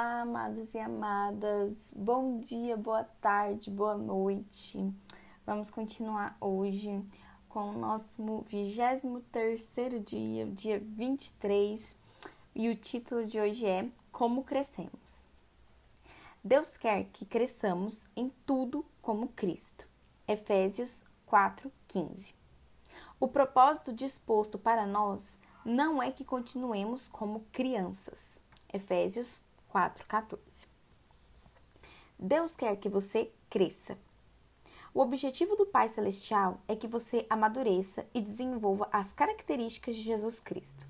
Olá, amados e amadas. Bom dia, boa tarde, boa noite. Vamos continuar hoje com o nosso 23 dia, dia 23, e o título de hoje é Como crescemos. Deus quer que cresçamos em tudo como Cristo. Efésios 4:15. O propósito disposto para nós não é que continuemos como crianças. Efésios 4:14. Deus quer que você cresça. O objetivo do Pai Celestial é que você amadureça e desenvolva as características de Jesus Cristo.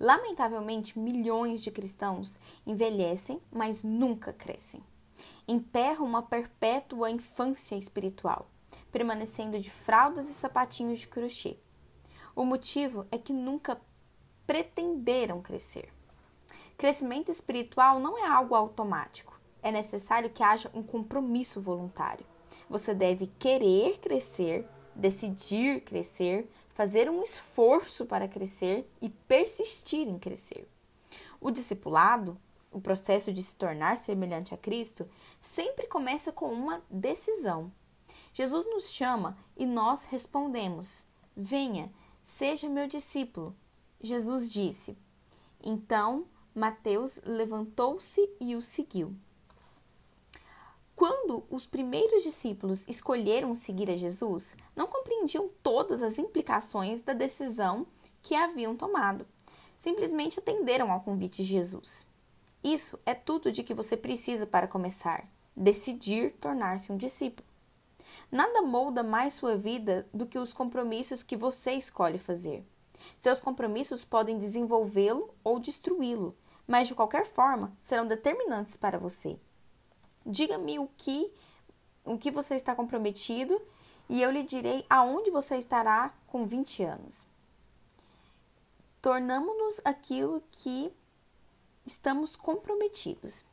Lamentavelmente, milhões de cristãos envelhecem, mas nunca crescem. Emperram uma perpétua infância espiritual, permanecendo de fraldas e sapatinhos de crochê. O motivo é que nunca pretenderam crescer. Crescimento espiritual não é algo automático. É necessário que haja um compromisso voluntário. Você deve querer crescer, decidir crescer, fazer um esforço para crescer e persistir em crescer. O discipulado, o processo de se tornar semelhante a Cristo, sempre começa com uma decisão. Jesus nos chama e nós respondemos: Venha, seja meu discípulo. Jesus disse. Então Mateus levantou-se e o seguiu. Quando os primeiros discípulos escolheram seguir a Jesus, não compreendiam todas as implicações da decisão que haviam tomado. Simplesmente atenderam ao convite de Jesus. Isso é tudo de que você precisa para começar: decidir tornar-se um discípulo. Nada molda mais sua vida do que os compromissos que você escolhe fazer. Seus compromissos podem desenvolvê-lo ou destruí-lo, mas de qualquer forma serão determinantes para você. Diga-me o que o que você está comprometido e eu lhe direi aonde você estará com 20 anos. Tornamos-nos aquilo que estamos comprometidos.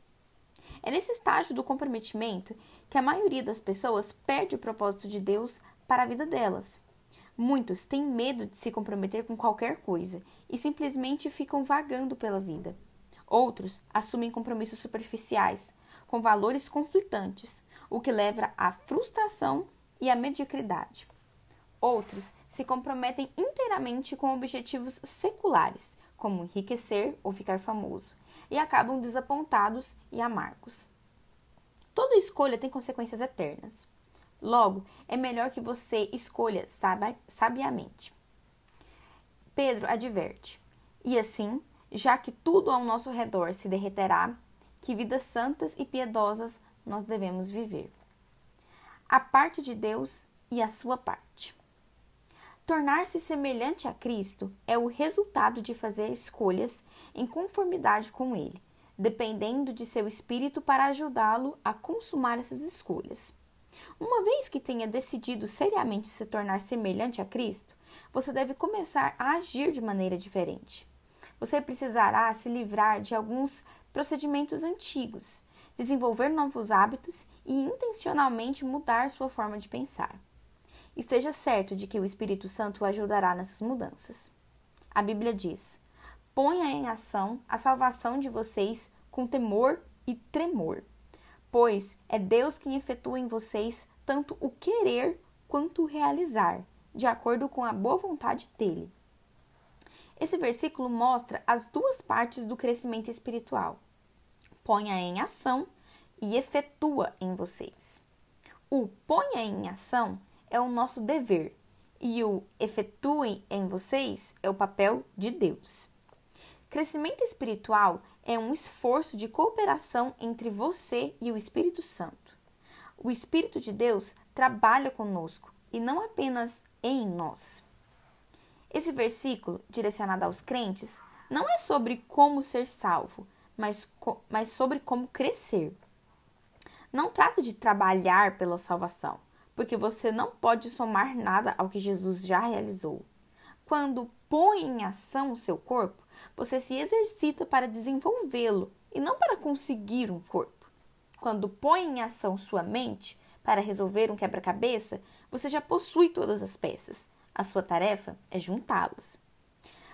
É nesse estágio do comprometimento que a maioria das pessoas perde o propósito de Deus para a vida delas. Muitos têm medo de se comprometer com qualquer coisa e simplesmente ficam vagando pela vida. Outros assumem compromissos superficiais, com valores conflitantes, o que leva à frustração e à mediocridade. Outros se comprometem inteiramente com objetivos seculares, como enriquecer ou ficar famoso, e acabam desapontados e amargos. Toda escolha tem consequências eternas. Logo, é melhor que você escolha sabiamente. Pedro adverte: e assim já que tudo ao nosso redor se derreterá, que vidas santas e piedosas nós devemos viver. A parte de Deus e a sua parte. Tornar-se semelhante a Cristo é o resultado de fazer escolhas em conformidade com Ele, dependendo de seu espírito para ajudá-lo a consumar essas escolhas. Uma vez que tenha decidido seriamente se tornar semelhante a Cristo, você deve começar a agir de maneira diferente você precisará se livrar de alguns procedimentos antigos, desenvolver novos hábitos e intencionalmente mudar sua forma de pensar. Esteja certo de que o Espírito Santo o ajudará nessas mudanças. A Bíblia diz: ponha em ação a salvação de vocês com temor e tremor, pois é Deus quem efetua em vocês tanto o querer quanto o realizar, de acordo com a boa vontade dele. Esse versículo mostra as duas partes do crescimento espiritual. Ponha em ação e efetua em vocês. O ponha em ação é o nosso dever e o efetue em vocês é o papel de Deus. Crescimento espiritual é um esforço de cooperação entre você e o Espírito Santo. O Espírito de Deus trabalha conosco e não apenas em nós. Esse versículo, direcionado aos crentes, não é sobre como ser salvo, mas, mas sobre como crescer. Não trata de trabalhar pela salvação, porque você não pode somar nada ao que Jesus já realizou. Quando põe em ação o seu corpo, você se exercita para desenvolvê-lo e não para conseguir um corpo. Quando põe em ação sua mente para resolver um quebra-cabeça, você já possui todas as peças a sua tarefa é juntá-las.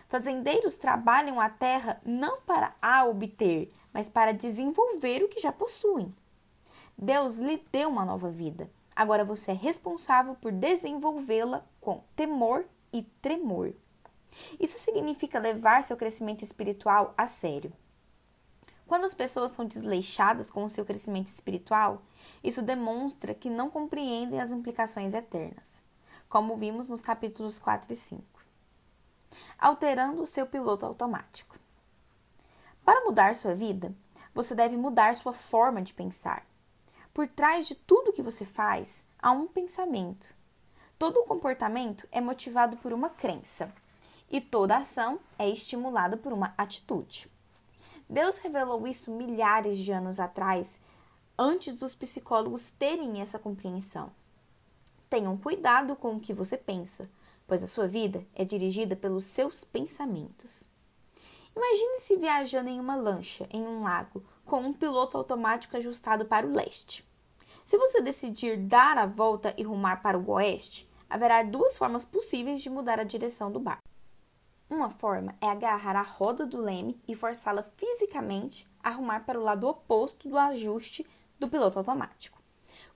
Fazendeiros trabalham a terra não para a obter, mas para desenvolver o que já possuem. Deus lhe deu uma nova vida. Agora você é responsável por desenvolvê-la com temor e tremor. Isso significa levar seu crescimento espiritual a sério. Quando as pessoas são desleixadas com o seu crescimento espiritual, isso demonstra que não compreendem as implicações eternas, como vimos nos capítulos 4 e 5. Alterando o seu piloto automático. Para mudar sua vida, você deve mudar sua forma de pensar. Por trás de tudo que você faz, há um pensamento. Todo comportamento é motivado por uma crença, e toda ação é estimulada por uma atitude. Deus revelou isso milhares de anos atrás, antes dos psicólogos terem essa compreensão. Tenham cuidado com o que você pensa, pois a sua vida é dirigida pelos seus pensamentos. Imagine-se viajando em uma lancha em um lago com um piloto automático ajustado para o leste. Se você decidir dar a volta e rumar para o oeste, haverá duas formas possíveis de mudar a direção do barco. Uma forma é agarrar a roda do leme e forçá-la fisicamente a arrumar para o lado oposto do ajuste do piloto automático.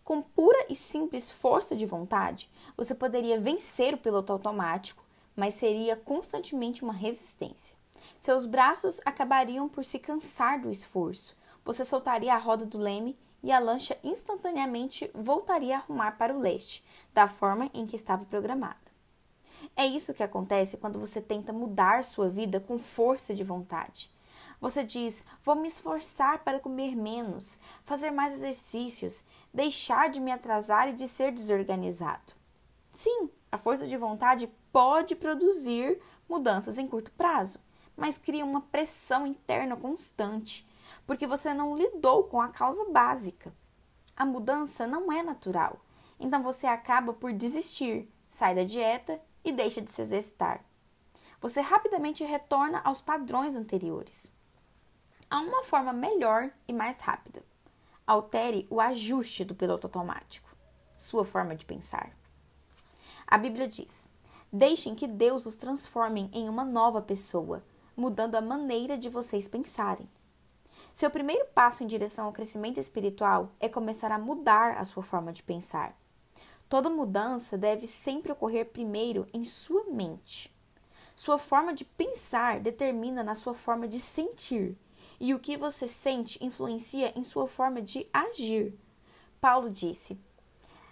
Com pura e simples força de vontade, você poderia vencer o piloto automático, mas seria constantemente uma resistência. Seus braços acabariam por se cansar do esforço. Você soltaria a roda do leme e a lancha instantaneamente voltaria a arrumar para o leste, da forma em que estava programada. É isso que acontece quando você tenta mudar sua vida com força de vontade. Você diz: vou me esforçar para comer menos, fazer mais exercícios, deixar de me atrasar e de ser desorganizado. Sim, a força de vontade pode produzir mudanças em curto prazo, mas cria uma pressão interna constante, porque você não lidou com a causa básica. A mudança não é natural, então você acaba por desistir, sai da dieta e deixa de se exercitar. Você rapidamente retorna aos padrões anteriores. Há uma forma melhor e mais rápida. Altere o ajuste do piloto automático, sua forma de pensar. A Bíblia diz: Deixem que Deus os transforme em uma nova pessoa, mudando a maneira de vocês pensarem. Seu primeiro passo em direção ao crescimento espiritual é começar a mudar a sua forma de pensar. Toda mudança deve sempre ocorrer primeiro em sua mente. Sua forma de pensar determina na sua forma de sentir, e o que você sente influencia em sua forma de agir. Paulo disse: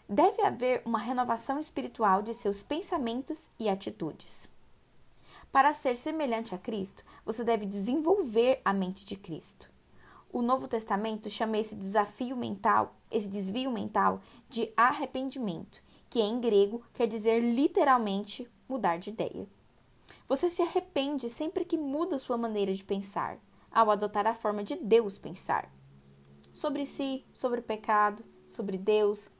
deve haver uma renovação espiritual de seus pensamentos e atitudes. Para ser semelhante a Cristo, você deve desenvolver a mente de Cristo. O Novo Testamento chama esse desafio mental, esse desvio mental, de arrependimento, que em grego quer dizer literalmente mudar de ideia. Você se arrepende sempre que muda sua maneira de pensar, ao adotar a forma de Deus pensar. Sobre si, sobre o pecado, sobre Deus,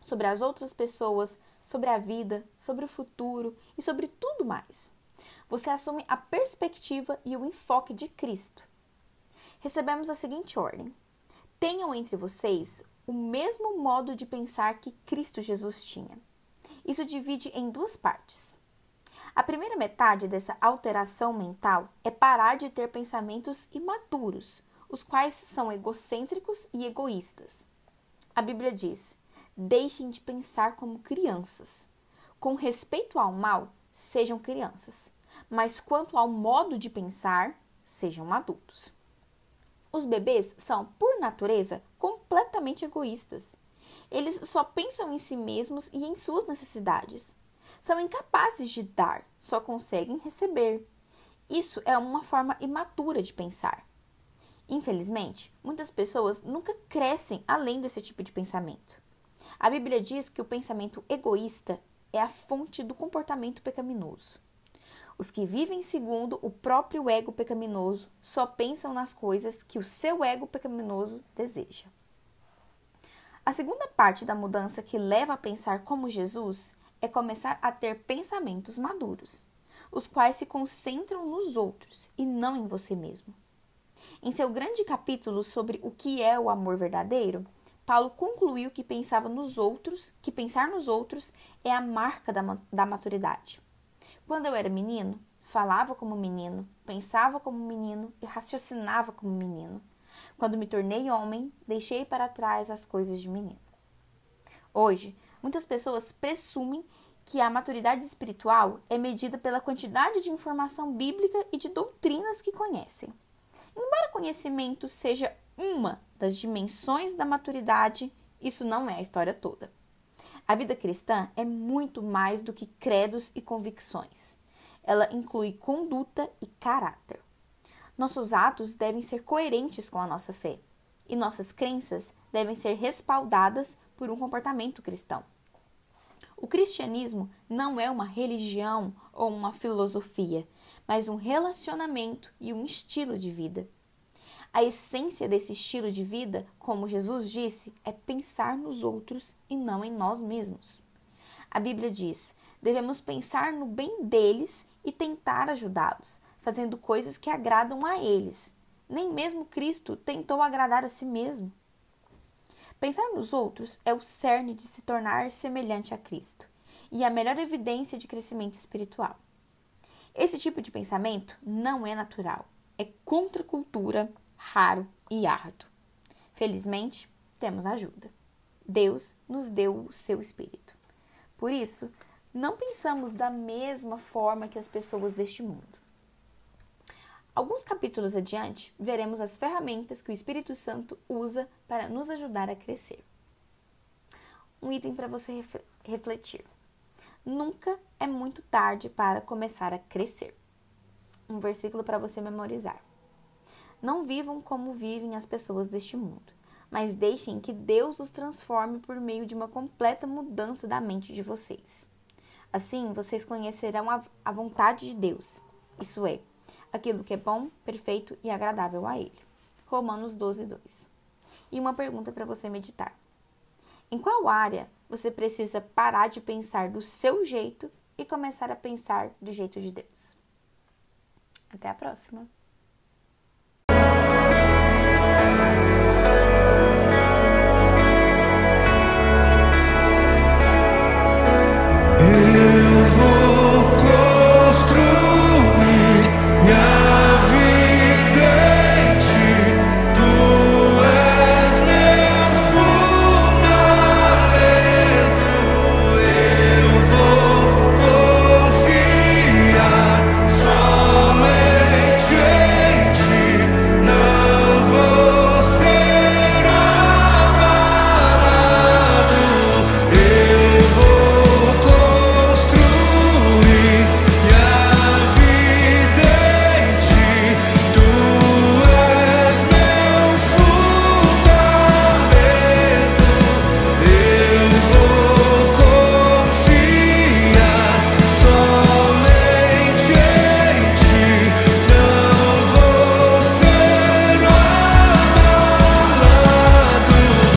sobre as outras pessoas, sobre a vida, sobre o futuro e sobre tudo mais. Você assume a perspectiva e o enfoque de Cristo recebemos a seguinte ordem: Tenham entre vocês o mesmo modo de pensar que Cristo Jesus tinha. Isso divide em duas partes. A primeira metade dessa alteração mental é parar de ter pensamentos imaturos, os quais são egocêntricos e egoístas. A Bíblia diz: deixem de pensar como crianças. Com respeito ao mal, sejam crianças, mas quanto ao modo de pensar, sejam adultos. Os bebês são, por natureza, completamente egoístas. Eles só pensam em si mesmos e em suas necessidades. São incapazes de dar, só conseguem receber. Isso é uma forma imatura de pensar. Infelizmente, muitas pessoas nunca crescem além desse tipo de pensamento. A Bíblia diz que o pensamento egoísta é a fonte do comportamento pecaminoso. Os que vivem segundo o próprio ego pecaminoso só pensam nas coisas que o seu ego pecaminoso deseja. A segunda parte da mudança que leva a pensar como Jesus é começar a ter pensamentos maduros, os quais se concentram nos outros e não em você mesmo. Em seu grande capítulo sobre o que é o amor verdadeiro, Paulo concluiu que pensava nos outros, que pensar nos outros é a marca da, da maturidade. Quando eu era menino, falava como menino, pensava como menino e raciocinava como menino. Quando me tornei homem, deixei para trás as coisas de menino. Hoje, muitas pessoas presumem que a maturidade espiritual é medida pela quantidade de informação bíblica e de doutrinas que conhecem. Embora conhecimento seja uma das dimensões da maturidade, isso não é a história toda. A vida cristã é muito mais do que credos e convicções. Ela inclui conduta e caráter. Nossos atos devem ser coerentes com a nossa fé, e nossas crenças devem ser respaldadas por um comportamento cristão. O cristianismo não é uma religião ou uma filosofia, mas um relacionamento e um estilo de vida. A essência desse estilo de vida, como Jesus disse, é pensar nos outros e não em nós mesmos. A Bíblia diz: devemos pensar no bem deles e tentar ajudá-los, fazendo coisas que agradam a eles. Nem mesmo Cristo tentou agradar a si mesmo. Pensar nos outros é o cerne de se tornar semelhante a Cristo e a melhor evidência de crescimento espiritual. Esse tipo de pensamento não é natural, é contra cultura raro e árduo. Felizmente, temos ajuda. Deus nos deu o seu espírito. Por isso, não pensamos da mesma forma que as pessoas deste mundo. Alguns capítulos adiante, veremos as ferramentas que o Espírito Santo usa para nos ajudar a crescer. Um item para você refletir. Nunca é muito tarde para começar a crescer. Um versículo para você memorizar. Não vivam como vivem as pessoas deste mundo, mas deixem que Deus os transforme por meio de uma completa mudança da mente de vocês. Assim, vocês conhecerão a, vontade de Deus, isso é, aquilo que é bom, perfeito e agradável a Ele. Romanos 12, 2. E uma pergunta para você meditar: Em qual área você precisa parar de pensar do seu jeito e começar a pensar do jeito de Deus? Até a próxima!